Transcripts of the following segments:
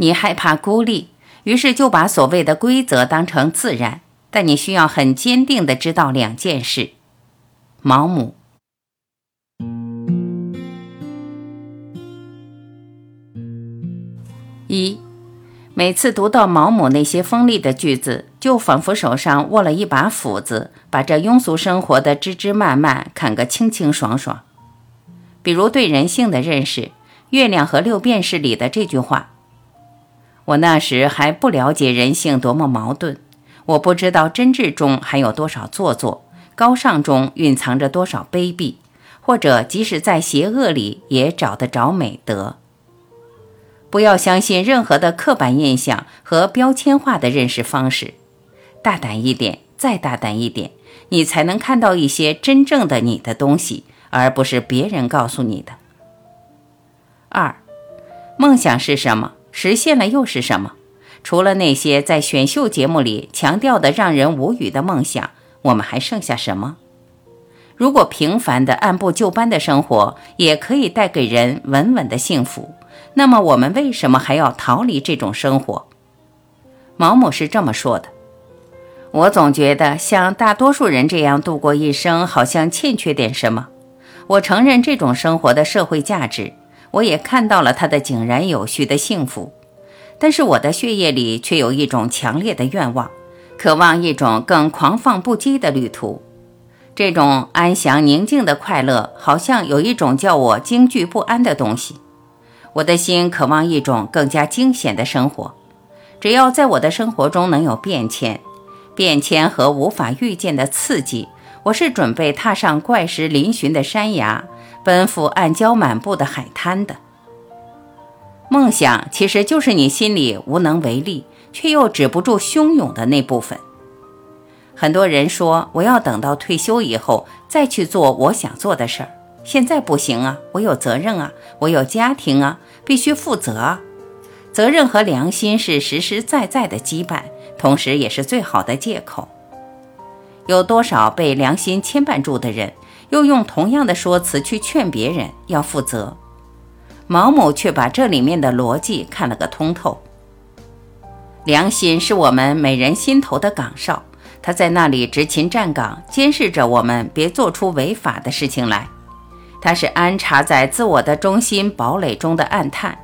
你害怕孤立，于是就把所谓的规则当成自然。但你需要很坚定的知道两件事。毛姆。一，每次读到毛姆那些锋利的句子，就仿佛手上握了一把斧子，把这庸俗生活的枝枝蔓蔓砍个清清爽爽。比如对人性的认识，《月亮和六便士》里的这句话：“我那时还不了解人性多么矛盾，我不知道真挚中还有多少做作，高尚中蕴藏着多少卑鄙，或者即使在邪恶里也找得着美德。”不要相信任何的刻板印象和标签化的认识方式，大胆一点，再大胆一点，你才能看到一些真正的你的东西。而不是别人告诉你的。二，梦想是什么？实现了又是什么？除了那些在选秀节目里强调的让人无语的梦想，我们还剩下什么？如果平凡的按部就班的生活也可以带给人稳稳的幸福，那么我们为什么还要逃离这种生活？毛姆是这么说的。我总觉得像大多数人这样度过一生，好像欠缺点什么。我承认这种生活的社会价值，我也看到了它的井然有序的幸福，但是我的血液里却有一种强烈的愿望，渴望一种更狂放不羁的旅途。这种安详宁静的快乐，好像有一种叫我惊惧不安的东西。我的心渴望一种更加惊险的生活，只要在我的生活中能有变迁，变迁和无法预见的刺激。我是准备踏上怪石嶙峋的山崖，奔赴暗礁满布的海滩的。梦想其实就是你心里无能为力却又止不住汹涌的那部分。很多人说我要等到退休以后再去做我想做的事儿，现在不行啊，我有责任啊，我有家庭啊，必须负责啊。责任和良心是实实在在的羁绊，同时也是最好的借口。有多少被良心牵绊住的人，又用同样的说辞去劝别人要负责？毛某却把这里面的逻辑看了个通透。良心是我们每人心头的岗哨，他在那里执勤站岗，监视着我们别做出违法的事情来。他是安插在自我的中心堡垒中的暗探，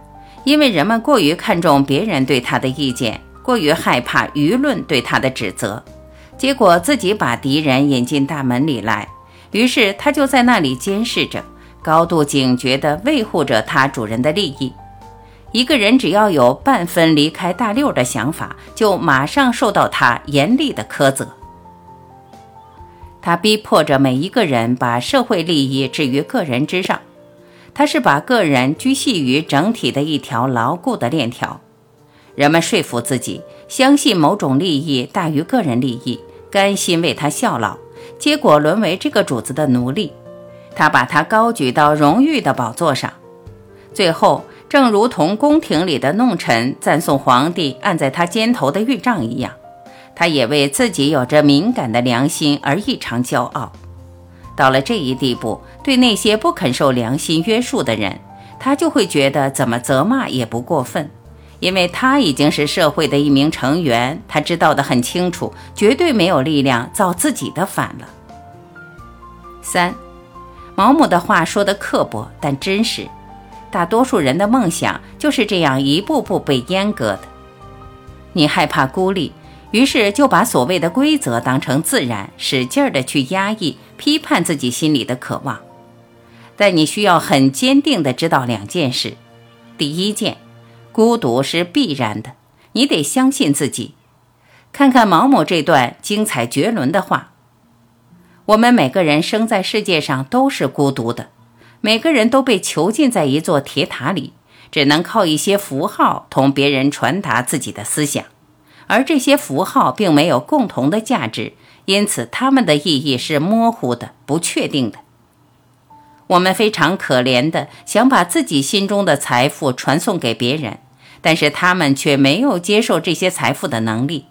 因为人们过于看重别人对他的意见，过于害怕舆论对他的指责。结果自己把敌人引进大门里来，于是他就在那里监视着，高度警觉地维护着他主人的利益。一个人只要有半分离开大六的想法，就马上受到他严厉的苛责。他逼迫着每一个人把社会利益置于个人之上，他是把个人拘系于整体的一条牢固的链条。人们说服自己，相信某种利益大于个人利益。甘心为他效劳，结果沦为这个主子的奴隶。他把他高举到荣誉的宝座上，最后，正如同宫廷里的弄臣赞颂皇帝按在他肩头的玉杖一样，他也为自己有着敏感的良心而异常骄傲。到了这一地步，对那些不肯受良心约束的人，他就会觉得怎么责骂也不过分。因为他已经是社会的一名成员，他知道的很清楚，绝对没有力量造自己的反了。三，毛姆的话说的刻薄但真实，大多数人的梦想就是这样一步步被阉割的。你害怕孤立，于是就把所谓的规则当成自然，使劲儿的去压抑、批判自己心里的渴望。但你需要很坚定的知道两件事，第一件。孤独是必然的，你得相信自己。看看毛姆这段精彩绝伦的话：我们每个人生在世界上都是孤独的，每个人都被囚禁在一座铁塔里，只能靠一些符号同别人传达自己的思想，而这些符号并没有共同的价值，因此它们的意义是模糊的、不确定的。我们非常可怜的想把自己心中的财富传送给别人。但是他们却没有接受这些财富的能力，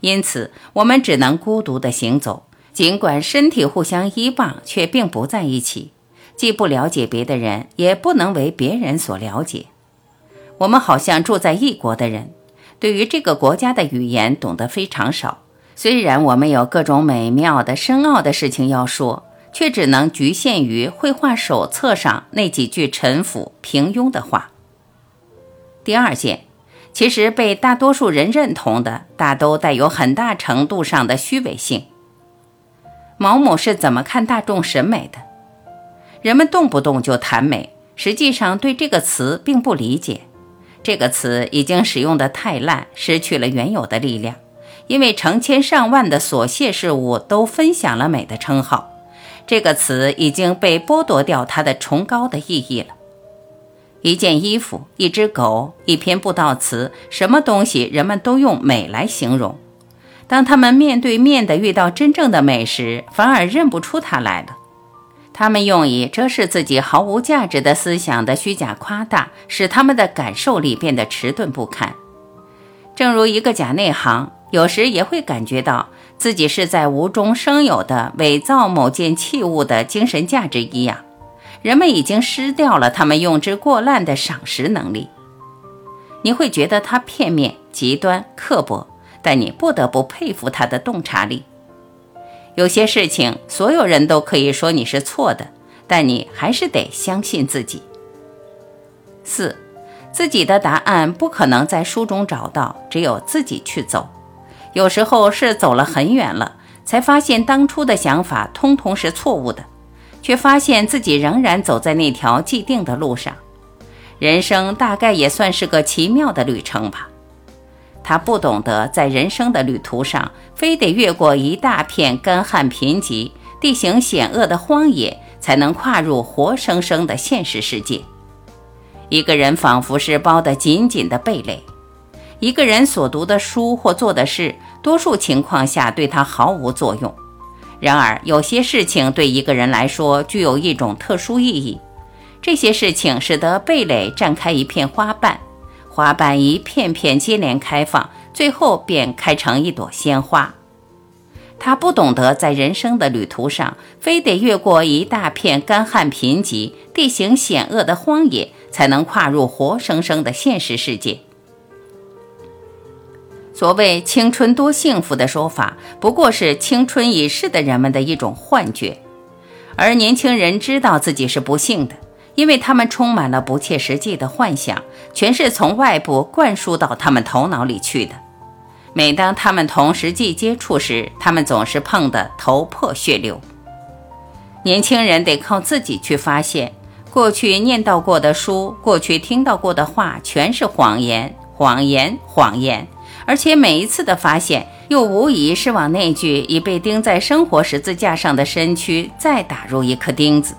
因此我们只能孤独地行走。尽管身体互相依傍，却并不在一起，既不了解别的人，也不能为别人所了解。我们好像住在异国的人，对于这个国家的语言懂得非常少。虽然我们有各种美妙的、深奥的事情要说，却只能局限于绘画手册上那几句陈腐平庸的话。第二件，其实被大多数人认同的，大都带有很大程度上的虚伪性。毛姆是怎么看大众审美的？人们动不动就谈美，实际上对这个词并不理解。这个词已经使用的太烂，失去了原有的力量。因为成千上万的琐屑事物都分享了美的称号，这个词已经被剥夺掉它的崇高的意义了。一件衣服、一只狗、一篇布道词，什么东西人们都用美来形容。当他们面对面的遇到真正的美时，反而认不出它来了。他们用以遮饰自己毫无价值的思想的虚假夸大，使他们的感受力变得迟钝不堪。正如一个假内行。有时也会感觉到自己是在无中生有的伪造某件器物的精神价值一样，人们已经失掉了他们用之过滥的赏识能力。你会觉得他片面、极端、刻薄，但你不得不佩服他的洞察力。有些事情，所有人都可以说你是错的，但你还是得相信自己。四，自己的答案不可能在书中找到，只有自己去走。有时候是走了很远了，才发现当初的想法通通是错误的，却发现自己仍然走在那条既定的路上。人生大概也算是个奇妙的旅程吧。他不懂得在人生的旅途上，非得越过一大片干旱贫瘠、地形险恶的荒野，才能跨入活生生的现实世界。一个人仿佛是包得紧紧的蓓蕾。一个人所读的书或做的事，多数情况下对他毫无作用。然而，有些事情对一个人来说具有一种特殊意义。这些事情使得蓓蕾绽开一片花瓣，花瓣一片片接连开放，最后便开成一朵鲜花。他不懂得在人生的旅途上，非得越过一大片干旱贫瘠、地形险恶的荒野，才能跨入活生生的现实世界。所谓青春多幸福的说法，不过是青春已逝的人们的一种幻觉，而年轻人知道自己是不幸的，因为他们充满了不切实际的幻想，全是从外部灌输到他们头脑里去的。每当他们同实际接触时，他们总是碰得头破血流。年轻人得靠自己去发现，过去念到过的书，过去听到过的话，全是谎言，谎言，谎言。而且每一次的发现，又无疑是往那具已被钉在生活十字架上的身躯再打入一颗钉子。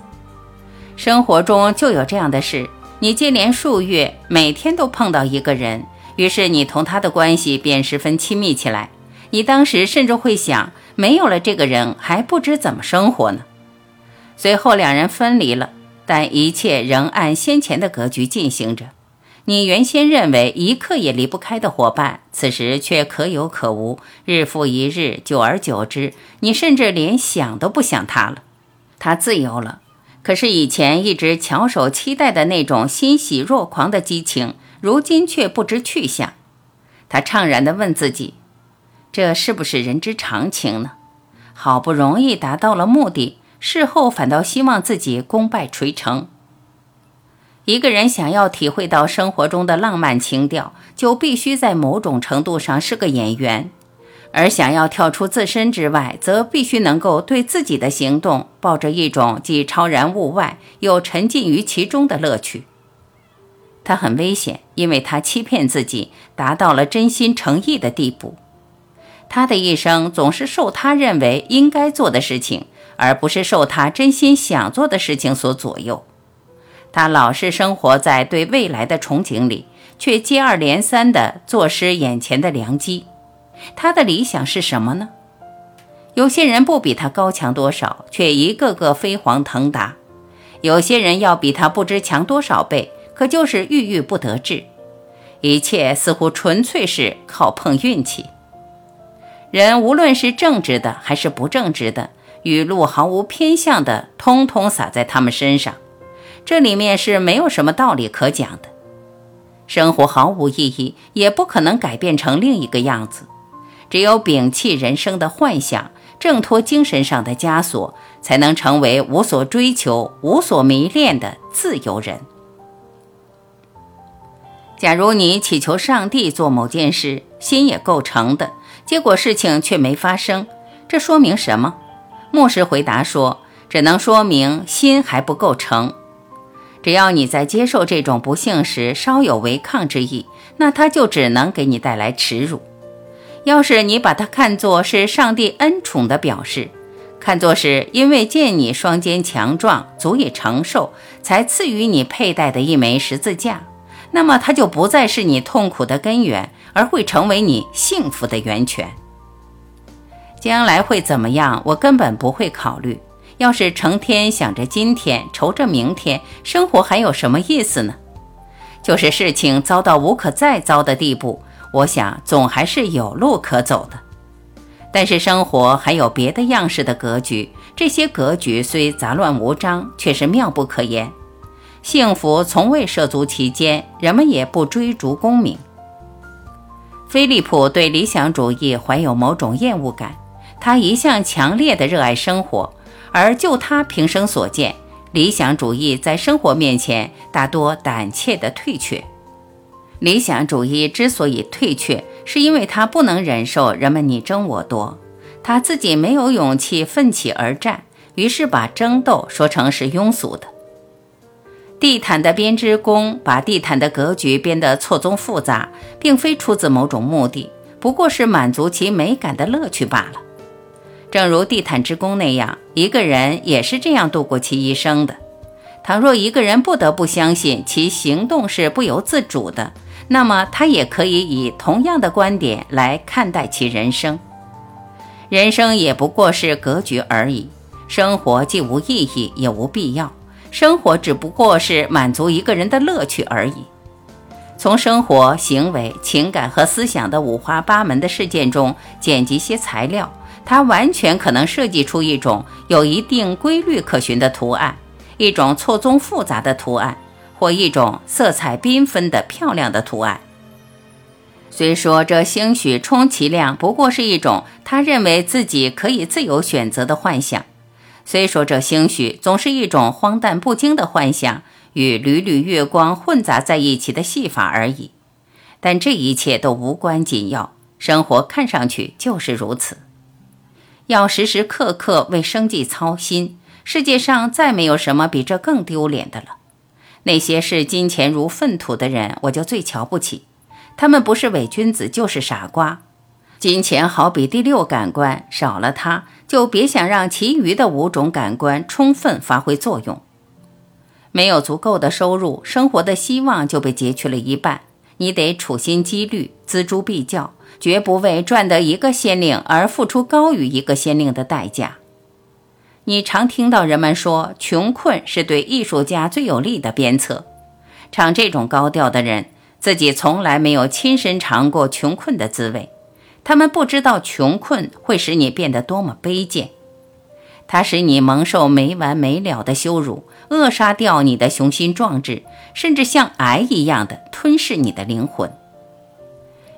生活中就有这样的事，你接连数月，每天都碰到一个人，于是你同他的关系便十分亲密起来。你当时甚至会想，没有了这个人，还不知怎么生活呢。随后两人分离了，但一切仍按先前的格局进行着。你原先认为一刻也离不开的伙伴，此时却可有可无，日复一日，久而久之，你甚至连想都不想他了。他自由了，可是以前一直翘首期待的那种欣喜若狂的激情，如今却不知去向。他怅然地问自己：这是不是人之常情呢？好不容易达到了目的，事后反倒希望自己功败垂成。一个人想要体会到生活中的浪漫情调，就必须在某种程度上是个演员；而想要跳出自身之外，则必须能够对自己的行动抱着一种既超然物外，又沉浸于其中的乐趣。他很危险，因为他欺骗自己，达到了真心诚意的地步。他的一生总是受他认为应该做的事情，而不是受他真心想做的事情所左右。他老是生活在对未来的憧憬里，却接二连三地坐失眼前的良机。他的理想是什么呢？有些人不比他高强多少，却一个个飞黄腾达；有些人要比他不知强多少倍，可就是郁郁不得志。一切似乎纯粹是靠碰运气。人无论是正直的还是不正直的，雨露毫无偏向的，通通洒在他们身上。这里面是没有什么道理可讲的。生活毫无意义，也不可能改变成另一个样子。只有摒弃人生的幻想，挣脱精神上的枷锁，才能成为无所追求、无所迷恋的自由人。假如你祈求上帝做某件事，心也够诚的，结果事情却没发生，这说明什么？牧师回答说：“只能说明心还不够诚。只要你在接受这种不幸时稍有违抗之意，那它就只能给你带来耻辱。要是你把它看作是上帝恩宠的表示，看作是因为见你双肩强壮，足以承受，才赐予你佩戴的一枚十字架，那么它就不再是你痛苦的根源，而会成为你幸福的源泉。”将来会怎么样？我根本不会考虑。要是成天想着今天，愁着明天，生活还有什么意思呢？就是事情糟到无可再糟的地步，我想总还是有路可走的。但是生活还有别的样式的格局，这些格局虽杂乱无章，却是妙不可言。幸福从未涉足其间，人们也不追逐功名。菲利普对理想主义怀有某种厌恶感。他一向强烈的热爱生活，而就他平生所见，理想主义在生活面前大多胆怯的退却。理想主义之所以退却，是因为他不能忍受人们你争我夺，他自己没有勇气奋起而战，于是把争斗说成是庸俗的。地毯的编织工把地毯的格局编得错综复杂，并非出自某种目的，不过是满足其美感的乐趣罢了。正如地毯之功那样，一个人也是这样度过其一生的。倘若一个人不得不相信其行动是不由自主的，那么他也可以以同样的观点来看待其人生。人生也不过是格局而已，生活既无意义也无必要，生活只不过是满足一个人的乐趣而已。从生活、行为、情感和思想的五花八门的事件中剪辑些材料。它完全可能设计出一种有一定规律可循的图案，一种错综复杂的图案，或一种色彩缤纷的漂亮的图案。虽说这兴许充其量不过是一种他认为自己可以自由选择的幻想，虽说这兴许总是一种荒诞不经的幻想与缕缕月光混杂在一起的戏法而已，但这一切都无关紧要。生活看上去就是如此。要时时刻刻为生计操心，世界上再没有什么比这更丢脸的了。那些视金钱如粪土的人，我就最瞧不起。他们不是伪君子，就是傻瓜。金钱好比第六感官，少了它，就别想让其余的五种感官充分发挥作用。没有足够的收入，生活的希望就被截去了一半。你得处心积虑，锱铢必较。绝不为赚得一个先令而付出高于一个先令的代价。你常听到人们说，穷困是对艺术家最有利的鞭策。唱这种高调的人，自己从来没有亲身尝过穷困的滋味，他们不知道穷困会使你变得多么卑贱。它使你蒙受没完没了的羞辱，扼杀掉你的雄心壮志，甚至像癌一样的吞噬你的灵魂。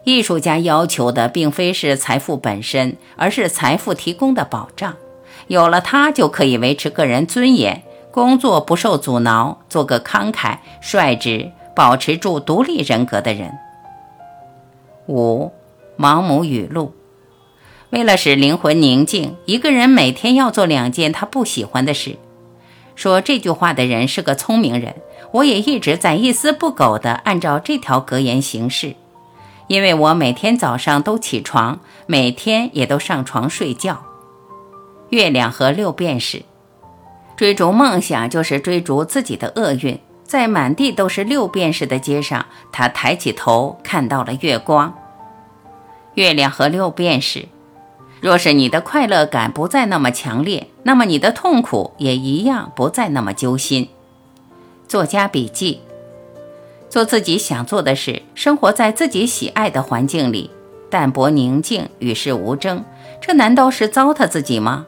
艺术家要求的并非是财富本身，而是财富提供的保障。有了它，就可以维持个人尊严，工作不受阻挠，做个慷慨、率直、保持住独立人格的人。五，毛姆语录：为了使灵魂宁静，一个人每天要做两件他不喜欢的事。说这句话的人是个聪明人，我也一直在一丝不苟地按照这条格言行事。因为我每天早上都起床，每天也都上床睡觉。月亮和六便士，追逐梦想就是追逐自己的厄运。在满地都是六便士的街上，他抬起头看到了月光。月亮和六便士，若是你的快乐感不再那么强烈，那么你的痛苦也一样不再那么揪心。作家笔记。做自己想做的事，生活在自己喜爱的环境里，淡泊宁静，与世无争，这难道是糟蹋自己吗？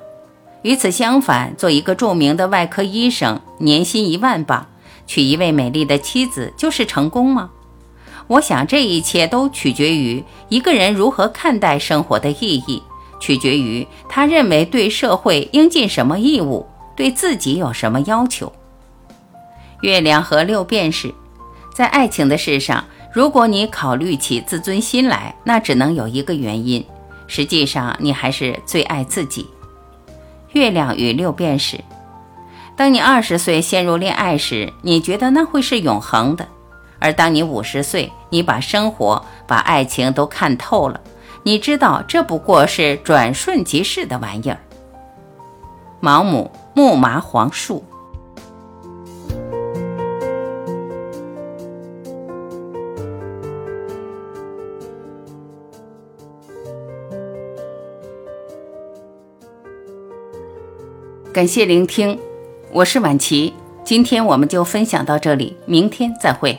与此相反，做一个著名的外科医生，年薪一万镑，娶一位美丽的妻子，就是成功吗？我想这一切都取决于一个人如何看待生活的意义，取决于他认为对社会应尽什么义务，对自己有什么要求。月亮和六便士，在爱情的事上，如果你考虑起自尊心来，那只能有一个原因，实际上你还是最爱自己。月亮与六便士，当你二十岁陷入恋爱时，你觉得那会是永恒的；而当你五十岁，你把生活、把爱情都看透了，你知道这不过是转瞬即逝的玩意儿。毛姆，木麻黄树。感谢聆听，我是婉琪。今天我们就分享到这里，明天再会。